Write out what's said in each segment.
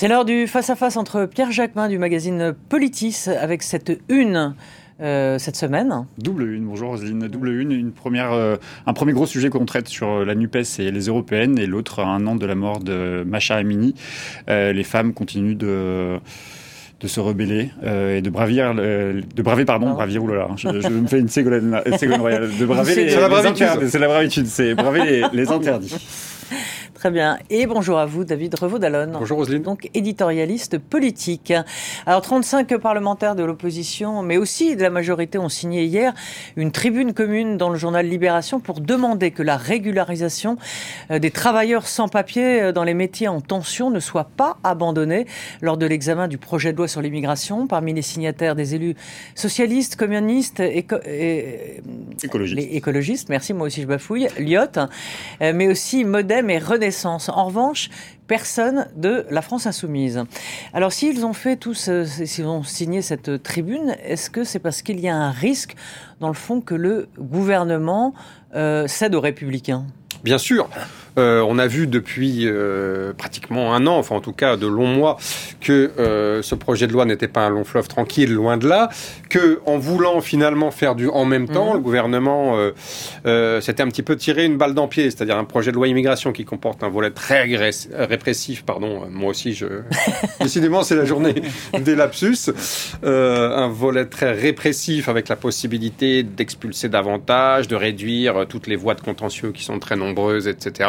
C'est l'heure du face-à-face entre Pierre Jacquemin du magazine Politis avec cette une euh, cette semaine. Double une, bonjour Roselyne. Double une, une première, euh, un premier gros sujet qu'on traite sur euh, la NUPES et les européennes, et l'autre un an de la mort de Macha Amini. les femmes continuent de de se rebeller et de bravir, de braver, pardon, bravir, oulala, je, je me fais une ségolène, royale, de braver les, c'est la bravitude, c'est la bravitude, c'est braver les, les interdits. Très bien. Et bonjour à vous, David Revaud-Dallon. Bonjour Roselyne. Donc éditorialiste politique. Alors 35 parlementaires de l'opposition, mais aussi de la majorité, ont signé hier une tribune commune dans le journal Libération pour demander que la régularisation euh, des travailleurs sans papier euh, dans les métiers en tension ne soit pas abandonnée lors de l'examen du projet de loi sur l'immigration. Parmi les signataires des élus socialistes, communistes, et, écologistes. écologistes. Merci, moi aussi je bafouille. Lyotte, euh, mais aussi Modem et En revanche, personne de la France insoumise. Alors s'ils ont fait tous, euh, s'ils ont signé cette tribune, est-ce que c'est parce qu'il y a un risque, dans le fond, que le gouvernement euh, cède aux républicains? Bien sûr. Euh, on a vu depuis euh, pratiquement un an, enfin en tout cas de longs mois, que euh, ce projet de loi n'était pas un long fleuve tranquille, loin de là, que en voulant finalement faire du en même temps, mhm. le gouvernement s'était un petit peu tiré une balle dans le pied, c'est-à-dire un projet de loi immigration qui comporte un volet très répressif, pardon, moi aussi je... Décidément c'est la journée des lapsus, un volet très répressif avec la possibilité d'expulser davantage, de réduire toutes les voies de contentieux qui sont très nombreuses, etc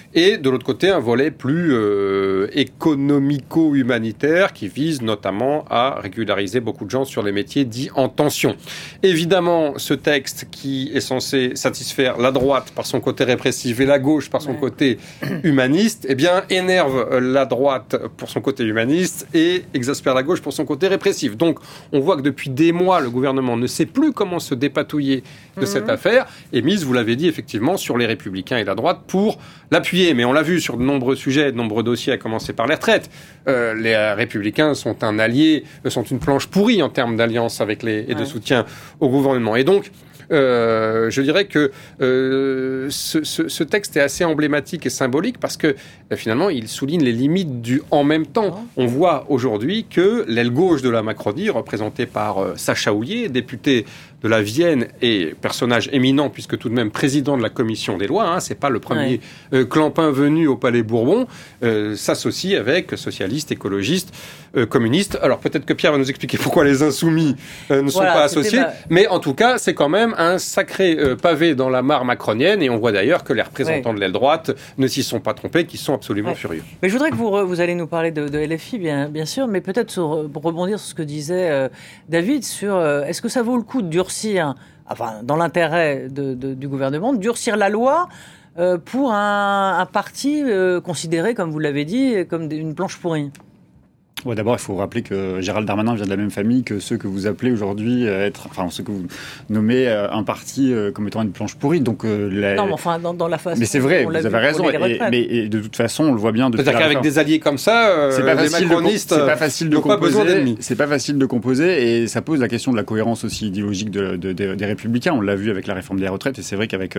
et de l'autre côté un volet plus euh, économico-humanitaire qui vise notamment à régulariser beaucoup de gens sur les métiers dits en tension. Évidemment, ce texte qui est censé satisfaire la droite par son côté répressif et la gauche par son côté humaniste, eh bien énerve la droite pour son côté humaniste et exaspère la gauche pour son côté répressif. Donc on voit que depuis des mois, le gouvernement ne sait plus comment se dépatouiller de cette mhm. affaire et mise, vous l'avez dit effectivement, sur les républicains et la droite pour l'appuyer. Mais on l'a vu sur de nombreux sujets, de nombreux dossiers, à commencer par les retraites. Euh, les républicains sont un allié, euh, sont une planche pourrie en termes d'alliance avec les et de soutien au gouvernement. Et donc, euh, je dirais que euh, ce, ce, ce, texte est assez emblématique et symbolique parce que euh, finalement, il souligne les limites du en même temps. On voit aujourd'hui que l'aile gauche de la Macronie, représentée par Sacha Houlier, député de la Vienne et personnage éminent puisque tout de même président de la commission des lois, hein, c'est pas le premier clampin venu au Palais Bourbon, s'associe avec socialistes, écologistes, communistes. Alors peut-être que Pierre va nous expliquer pourquoi les insoumis ne sont pas associés, mais en tout cas c'est quand même un sacré euh, pavé dans la mare macronienne et on voit d'ailleurs que les représentants de l'aile droite ne s'y sont pas trompés, qui sont absolument furieux. Mais je voudrais que vous, vous allez nous parler de, LFI, bien, bien sûr, mais peut-être rebondir sur ce que disait euh, David sur euh, est-ce que ça vaut le coup de durcir, enfin, dans l'intérêt du gouvernement, durcir la loi pour un, un parti considéré, comme vous l'avez dit, comme une planche pourrie D'abord, il faut rappeler que Gérald Darmanin vient de la même famille que ceux que vous appelez aujourd'hui être, enfin ceux que vous nommez euh, un parti euh, comme étant une planche pourrie. Donc, euh, non, mais enfin dans, la face. Mais c'est vrai, vous avez raison. mais de toute façon, on le voit bien. C'est-à-dire qu'avec des alliés comme ça, c'est pas, facile de, c'est pas facile de composer. C'est pas facile de composer et ça pose la question de la cohérence aussi idéologique de, des républicains. On l'a vu avec la réforme des retraites et c'est vrai qu'avec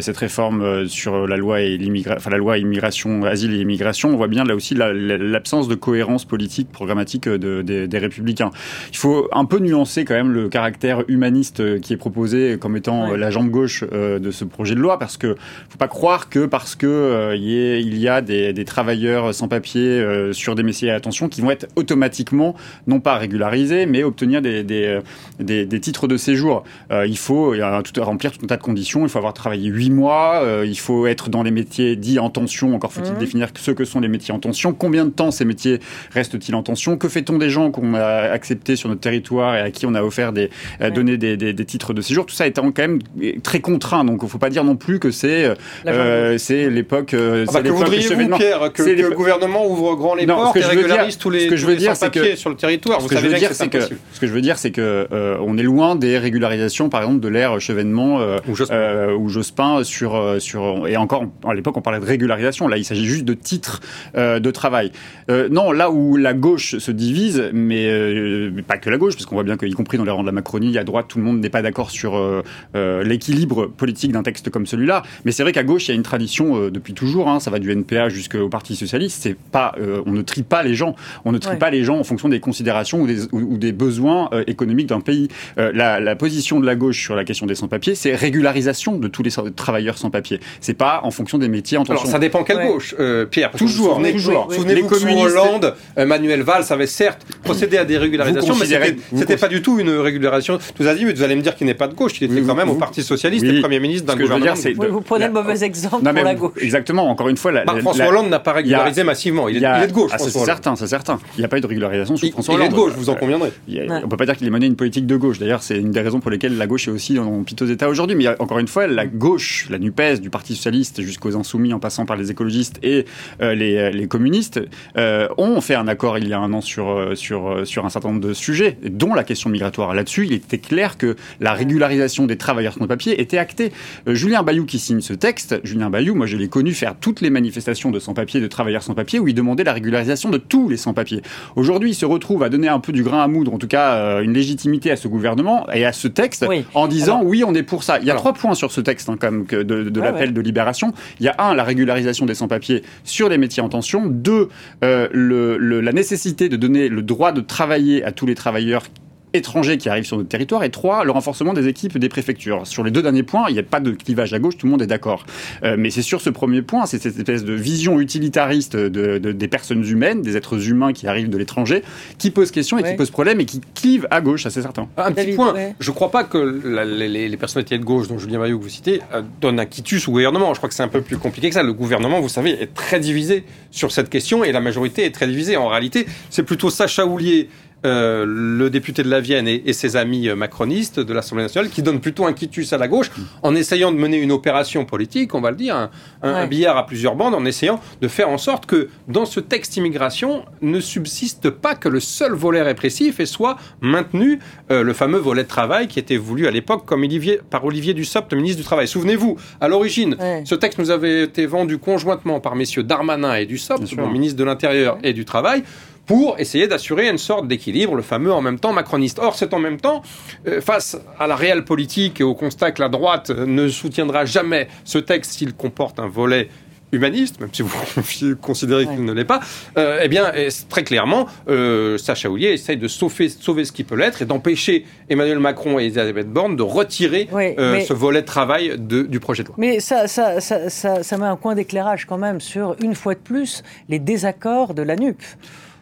cette réforme sur la loi et l'immigration, enfin la loi immigration, asile et immigration, on voit bien là aussi l'absence de cohérence politique programmatique de, des, républicains. Il faut un peu nuancer quand même le caractère humaniste qui est proposé comme étant la jambe gauche euh, de ce projet de loi, parce que faut pas croire que parce que euh, il y a des, des travailleurs sans papier euh, sur des métiers à attention qui vont être automatiquement non pas régularisés, mais obtenir des, des, des, titres de séjour. il faut tout, remplir tout un tas de conditions. Il faut avoir travaillé huit mois. il faut être dans les métiers dits en tension. Encore faut-il mmh. définir ce que sont les métiers en tension. Combien de temps ces métiers restent-ils en tension? Que fait-on des gens qu'on a acceptés sur notre territoire et à qui on a offert des, euh, donné des, des, titres de séjour? Tout ça étant quand même très contraint. Donc, il ne faut pas dire non plus que c'est euh, c'est l'époque. Euh, ah bah, que voudriez-vous, Pierre, que, le gouvernement ouvre grand les portes et régularise tous les, ce que je veux dire, c'est que sur le territoire. Ce que je veux dire, c'est que ce que je veux dire, c'est que on est loin des régularisations, par exemple, de l'ère Chevènement ou Jospin sur sur et encore à l'époque on parlait de régularisation. Là, il s'agit juste de titres de travail. non, là où la gauche se divise, mais, pas que la gauche, parce qu'on voit bien qu'y compris dans les rangs de la Macronie, à droite, tout le monde n'est pas d'accord sur l'équilibre politique d'un texte comme celui-là. Mais c'est vrai qu'à gauche, il y a une tradition depuis toujours. Hein, ça va du NPA jusqu'au Parti socialiste. C'est pas, on ne trie pas les gens. On ne trie pas les gens en fonction des considérations ou des, ou, des besoins économiques d'un pays. La, la, position de la gauche sur la question des sans-papiers, c'est régularisation de tous les travailleurs sans-papiers. C'est pas en fonction des métiers en. Alors ça dépend quelle gauche, euh, Pierre. Toujours, souvenez, toujours. Souvenez-vous communistes... Hollande, euh, Manuel Valls avait certes procédé à des régularisations, mais c'était pas du tout une régularisation. Vous avez dit, mais vous allez me dire qu'il n'est pas de gauche. Il était quand même au Parti socialiste et Premier ministre d'un gouvernement. vous prenez le mauvais exemple pour la gauche. Exactement. Encore une fois, bah, François Hollande n'a pas régularisé massivement. Il est de gauche. Ah, c'est certain, c'est certain. Il n'y a pas eu de régularisation sur François Hollande. Il est de gauche, vous en conviendrez. On peut pas dire qu'il ait mené une politique de gauche. D'ailleurs, c'est une des raisons pour lesquelles la gauche est aussi en piteux état aujourd'hui. Mais encore une fois, la gauche, la NUPES, du Parti Socialiste jusqu'aux Insoumis en passant par les écologistes et euh, les, les, communistes, euh, ont fait un accord il y a un an sur, euh, sur, sur un certain nombre de sujets, dont la question migratoire. Là-dessus, il était clair que la régularisation des travailleurs sans papier était actée. Julien Bayou qui signe ce texte, Julien Bayou, moi je l'ai connu faire toutes les manifestations de sans-papiers, de travailleurs sans-papiers, où il demandait la régularisation de tous les sans-papiers. Aujourd'hui, il se retrouve à donner un peu du grain à moudre, en tout cas une légitimité à ce gouvernement et à ce texte, en disant oui, on est pour ça. Il y a trois points sur ce texte, hein, de, de l'appel de libération. Il y a un, la régularisation des sans-papiers sur les métiers en tension. Deux, euh, le, la nécessité de donner le de travailler à tous les travailleurs étrangers qui arrivent sur notre territoire, et trois, le renforcement des équipes des préfectures. Sur les deux derniers points, il n'y a pas de clivage à gauche, tout le monde est d'accord. Euh, mais c'est sur ce premier point, c'est cette espèce de vision utilitariste de, des personnes humaines, des êtres humains qui arrivent de l'étranger, qui pose question et qui pose problème et qui clive à gauche, c'est certain. Un petit point, je ne crois pas que les, les, personnalités de gauche, dont Julien Maillot que vous citez, euh, donnent un quitus au gouvernement. Je crois que c'est un peu plus compliqué que ça. Le gouvernement, vous savez, est très divisé sur cette question et la majorité est très divisée. En réalité, c'est plutôt Sacha Houlier euh, le député de la Vienne et, ses amis euh, macronistes de l'Assemblée nationale qui donnent plutôt un quitus à la gauche en essayant de mener une opération politique, on va le dire, un, billard à plusieurs bandes, en essayant de faire en sorte que dans ce texte immigration ne subsiste pas que le seul volet répressif et soit maintenu euh, le fameux volet de travail qui était voulu à l'époque comme Olivier, par Olivier Dussopt, ministre du Travail. Souvenez-vous, à l'origine, ce texte nous avait été vendu conjointement par messieurs Darmanin et Dussopt, le ministre de l'Intérieur et du Travail pour essayer d'assurer une sorte d'équilibre, le fameux en même temps macroniste. Or, c'est en même temps, euh, face à la réelle politique et au constat que la droite ne soutiendra jamais ce texte s'il comporte un volet humaniste, même si vous considérez qu'il ne l'est pas, euh, eh bien, très clairement, euh, Sacha Houlier essaye de sauver, sauver ce qui peut l'être et d'empêcher Emmanuel Macron et Elisabeth Borne de retirer ce volet de travail de, du projet de loi. Mais ça, ça, ça, ça met un coin d'éclairage quand même sur, une fois de plus, les désaccords de la NUP.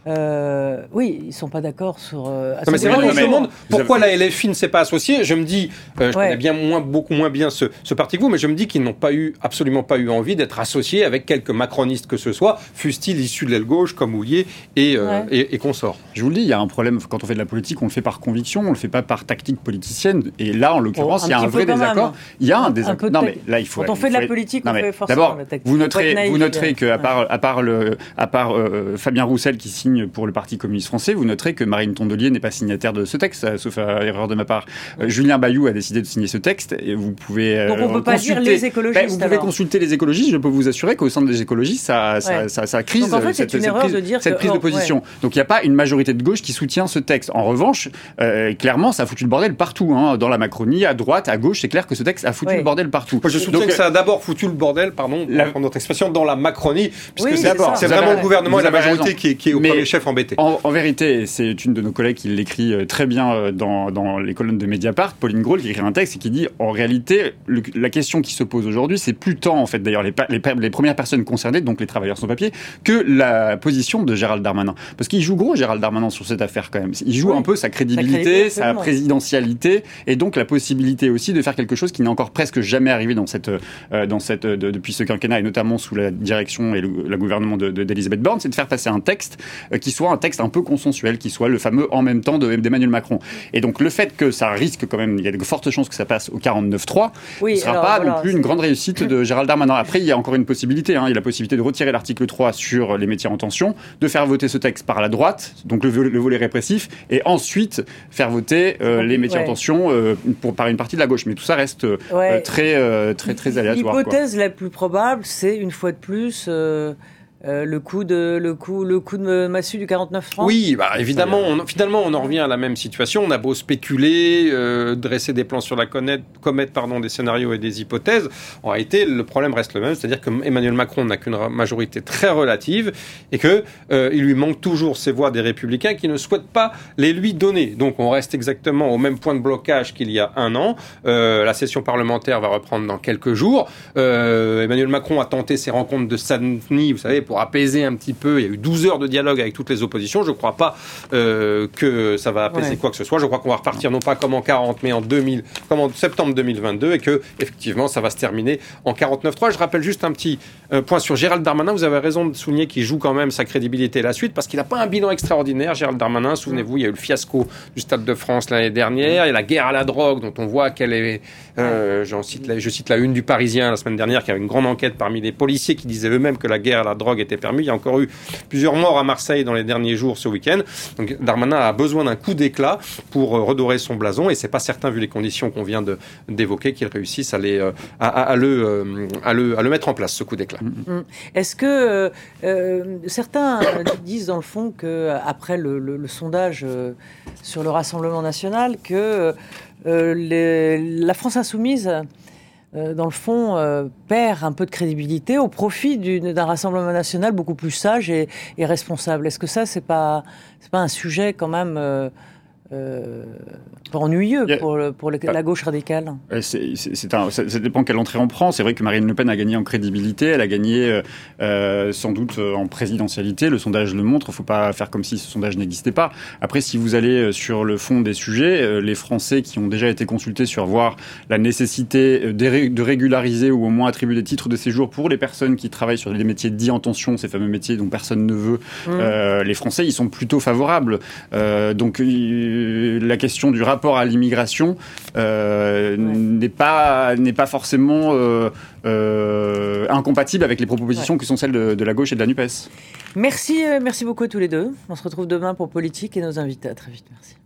Euh, oui, ils ne sont pas d'accord sur. Euh, mais c'est vrai, je me demande pourquoi la LFI ne s'est pas associée. Je me dis, euh, je connais bien moins, beaucoup moins bien ce, ce parti que vous, mais je me dis qu'ils n'ont pas eu, absolument pas eu envie d'être associés avec quelques macronistes que ce soit, fussent-ils issus de l'aile gauche comme Houlier et, et, et consorts. Je vous le dis, il y a un problème quand on fait de la politique, on le fait par conviction, on ne le fait pas par tactique politicienne. Et là, en l'occurrence, il y a un vrai désaccord. Il y a un, désaccord. Non, mais là, il faut. Quand on fait de la politique, on fait forcément D'abord, vous noterez, vous noterez qu'à part, à part, le, à part Fabien Roussel qui signe pour le Parti communiste français, vous noterez que Marine Tondelier n'est pas signataire de ce texte, euh, sauf erreur de ma part. Euh, Julien Bayou a décidé de signer ce texte et vous pouvez. Euh, Donc on peut pas dire les écologistes. Ben, vous pouvez consulter les écologistes. Je peux vous assurer qu'au sein des écologistes, ça, ça, ça, crise. Donc en fait, erreur prise, de dire cette prise de position. Donc il n'y a pas une majorité de gauche qui soutient ce texte. En revanche, clairement, ça a foutu le bordel partout. Hein. Dans la Macronie, à droite, à gauche, c'est clair que ce texte a foutu le bordel partout. je soutiens que ça a d'abord foutu le bordel, pardon, la... pour notre expression, dans la Macronie, puisque c'est vraiment le gouvernement et la majorité qui, qui est au premier chef embêté. En, en vérité, c'est une de nos collègues qui l'écrit euh, très bien euh, dans, dans, les colonnes de Mediapart, Pauline Grohl, qui écrit un texte et qui dit en réalité, la question qui se pose aujourd'hui, c'est plus tant, en fait, d'ailleurs, les, les, premières personnes concernées, donc les travailleurs sans papier, que la position de Gérald Darmanin. Parce qu'il joue gros, Gérald Darmanin, sur cette affaire quand même. Il joue un peu sa crédibilité, sa, présidentialité, et donc la possibilité aussi de faire quelque chose qui n'est encore presque jamais arrivé dans cette, euh, dans cette, depuis ce quinquennat, et notamment sous la direction et le, gouvernement d'Elisabeth de, Borne, c'est de faire passer un texte qui soit un texte un peu consensuel qui soit le fameux en même temps d'Emmanuel Macron. Et donc le fait que ça risque quand même, il y a de fortes chances que ça passe au 49-3, oui, ne sera pas non plus une grande réussite de Gérald Darmanin. Après, il y a encore une possibilité. Hein. il y a la possibilité de retirer l'article 3 sur les métiers en tension, de faire voter ce texte par la droite, donc le, volet répressif, et ensuite faire voter euh, les métiers en tension euh, pour, par une partie de la gauche. Mais tout ça reste euh, très, très, très aléatoire. L'hypothèse la plus probable, c'est une fois de plus euh, le coup de le coup le coup de massue du 49 francs? Oui, bah évidemment, finalement on en revient à la même situation. On a beau spéculer, euh, dresser des plans sur la comète, comète pardon, des scénarios et des hypothèses. En réalité, le problème reste le même, c'est-à-dire que Emmanuel Macron n'a qu'une majorité très relative et que euh, il lui manque toujours ces voix des Républicains qui ne souhaitent pas les lui donner. Donc on reste exactement au même point de blocage qu'il y a un an. la session parlementaire va reprendre dans quelques jours. Emmanuel Macron a tenté ses rencontres de Saint-Denis, vous savez pour apaiser un petit peu. Il y a eu 12 heures de dialogue avec toutes les oppositions. Je ne crois pas euh, que ça va apaiser quoi que ce soit. Je crois qu'on va repartir non pas comme en 40, mais en 2000, comme en septembre 2022, et que effectivement, ça va se terminer en 49-3. Je rappelle juste un petit euh, point sur Gérald Darmanin. Vous avez raison de souligner qu'il joue quand même sa crédibilité la suite, parce qu'il n'a pas un bilan extraordinaire. Gérald Darmanin, souvenez-vous, il y a eu le fiasco du Stade de France l'année dernière. Il y a la guerre à la drogue, dont on voit qu'elle est. Euh, cite je cite la une du Parisien la semaine dernière, qui a une grande enquête parmi les policiers qui disaient eux-mêmes que la guerre à la drogue était permis. Il y a encore eu plusieurs morts à Marseille dans les derniers jours ce week-end. Donc Darmanin a besoin d'un coup d'éclat pour euh, redorer son blason et c'est pas certain, vu les conditions qu'on vient d'évoquer, qu'il réussisse à, les, euh, à, le, euh, à, le, à le mettre en place, ce coup d'éclat. Mm. Mm. Est-ce que certains disent dans le fond que après le, le, sondage sur le Rassemblement national que la France insoumise euh, dans le fond, euh, perd un peu de crédibilité au profit d'un rassemblement national beaucoup plus sage et, et responsable. Est-ce que ça, c'est pas, pas un sujet quand même euh, ennuyeux pour, pour la gauche radicale. C'est, un, ça, dépend quelle entrée on prend. C'est vrai que Marine Le Pen a gagné en crédibilité, elle a gagné euh, euh, sans doute euh, en présidentialité. Le sondage le montre. Il ne faut pas faire comme si ce sondage n'existait pas. Après, si vous allez sur le fond des sujets, les Français qui ont déjà été consultés sur voir la nécessité de régulariser ou au moins attribuer des titres de séjour pour les personnes qui travaillent sur des métiers dits en tension, ces fameux métiers dont personne ne veut, mmh. les Français, ils sont plutôt favorables. donc la question du rapport à l'immigration euh, n'est pas n'est pas forcément euh, euh, incompatible avec les propositions qui sont celles de, de, la gauche et de la Nupes. Merci, merci beaucoup à tous les deux. On se retrouve demain pour politique et nos invités. À très vite. Merci.